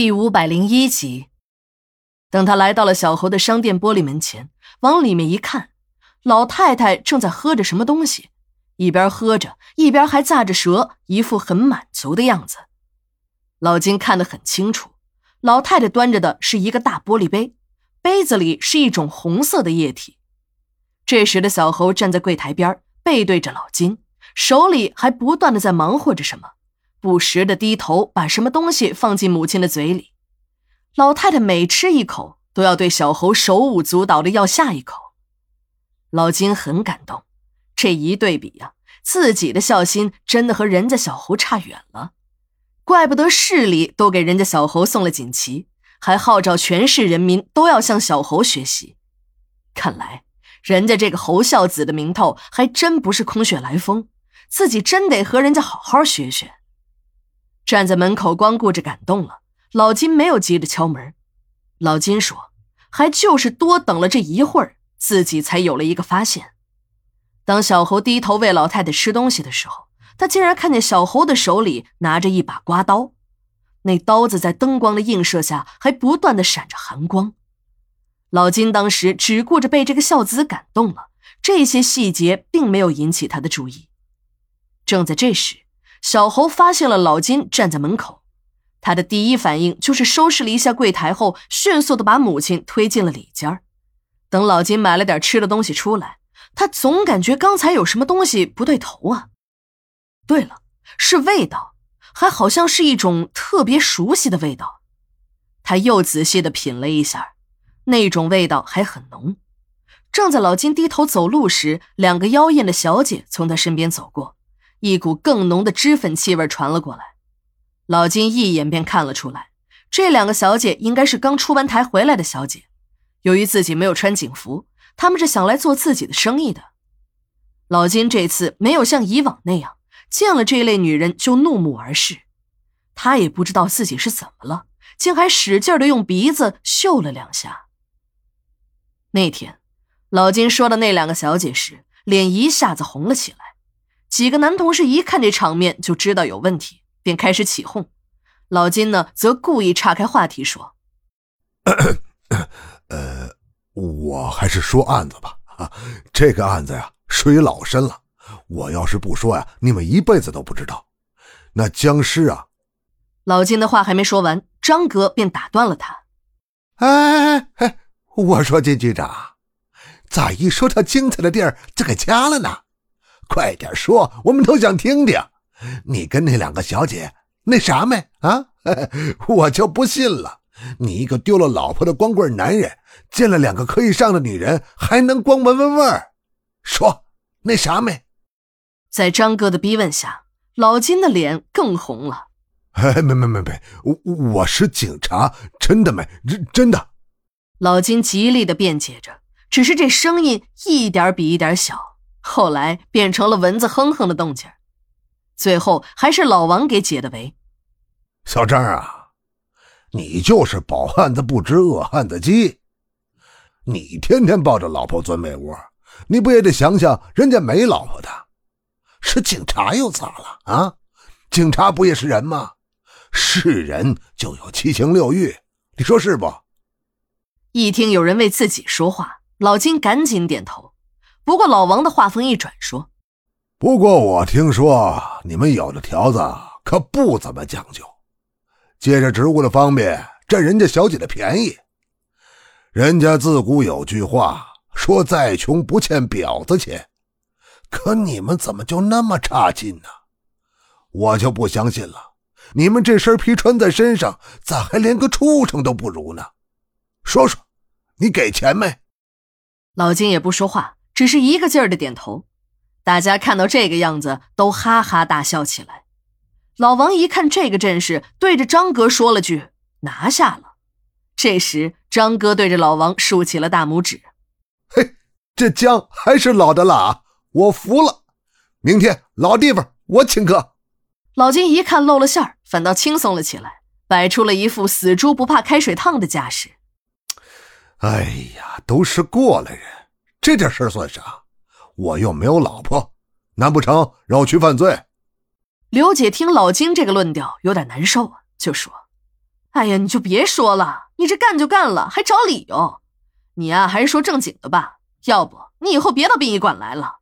第五百零一集，等他来到了小猴的商店玻璃门前，往里面一看，老太太正在喝着什么东西，一边喝着，一边还咂着舌，一副很满足的样子。老金看得很清楚，老太太端着的是一个大玻璃杯，杯子里是一种红色的液体。这时的小猴站在柜台边，背对着老金，手里还不断的在忙活着什么。不时的低头，把什么东西放进母亲的嘴里。老太太每吃一口，都要对小猴手舞足蹈的要下一口。老金很感动，这一对比呀，自己的孝心真的和人家小猴差远了。怪不得市里都给人家小猴送了锦旗，还号召全市人民都要向小猴学习。看来人家这个猴孝子的名头还真不是空穴来风，自己真得和人家好好学学。站在门口光顾着感动了，老金没有急着敲门。老金说：“还就是多等了这一会儿，自己才有了一个发现。当小猴低头喂老太太吃东西的时候，他竟然看见小猴的手里拿着一把刮刀，那刀子在灯光的映射下还不断的闪着寒光。老金当时只顾着被这个孝子感动了，这些细节并没有引起他的注意。正在这时。小猴发现了老金站在门口，他的第一反应就是收拾了一下柜台后，迅速的把母亲推进了里间等老金买了点吃的东西出来，他总感觉刚才有什么东西不对头啊。对了，是味道，还好像是一种特别熟悉的味道。他又仔细的品了一下，那种味道还很浓。正在老金低头走路时，两个妖艳的小姐从他身边走过。一股更浓的脂粉气味传了过来，老金一眼便看了出来，这两个小姐应该是刚出完台回来的小姐。由于自己没有穿警服，他们是想来做自己的生意的。老金这次没有像以往那样见了这类女人就怒目而视，他也不知道自己是怎么了，竟还使劲的用鼻子嗅了两下。那天，老金说的那两个小姐时，脸一下子红了起来。几个男同事一看这场面就知道有问题，便开始起哄。老金呢，则故意岔开话题说：“呃，我还是说案子吧。这个案子呀，水老深了。我要是不说呀，你们一辈子都不知道。那僵尸啊……”老金的话还没说完，张哥便打断了他：“哎哎哎，我说金局长，咋一说到精彩的地儿就给掐了呢？”快点说，我们都想听听。你跟那两个小姐那啥没啊？我就不信了，你一个丢了老婆的光棍男人，见了两个可以上的女人，还能光闻闻味儿？说那啥没？在张哥的逼问下，老金的脸更红了。哎，没没没没，我我是警察，真的没，真真的。老金极力的辩解着，只是这声音一点比一点小。后来变成了蚊子哼哼的动静，最后还是老王给解的围。小张啊，你就是饱汉子不知饿汉子饥。你天天抱着老婆钻被窝，你不也得想想人家没老婆的？是警察又咋了啊？警察不也是人吗？是人就有七情六欲，你说是不？一听有人为自己说话，老金赶紧点头。不过老王的话锋一转说：“不过我听说你们有的条子可不怎么讲究，借着职务的方便占人家小姐的便宜。人家自古有句话说：再穷不欠婊子钱。可你们怎么就那么差劲呢？我就不相信了。你们这身皮穿在身上，咋还连个畜生都不如呢？说说，你给钱没？”老金也不说话。只是一个劲儿的点头，大家看到这个样子都哈哈大笑起来。老王一看这个阵势，对着张哥说了句：“拿下了。”这时，张哥对着老王竖起了大拇指：“嘿，这姜还是老的辣，我服了。明天老地方我请客。”老金一看露了馅儿，反倒轻松了起来，摆出了一副死猪不怕开水烫的架势。哎呀，都是过来人。这点事儿算啥？我又没有老婆，难不成让我去犯罪？刘姐听老金这个论调有点难受啊，就说：“哎呀，你就别说了，你这干就干了，还找理由。你呀，还是说正经的吧，要不你以后别到殡仪馆来了。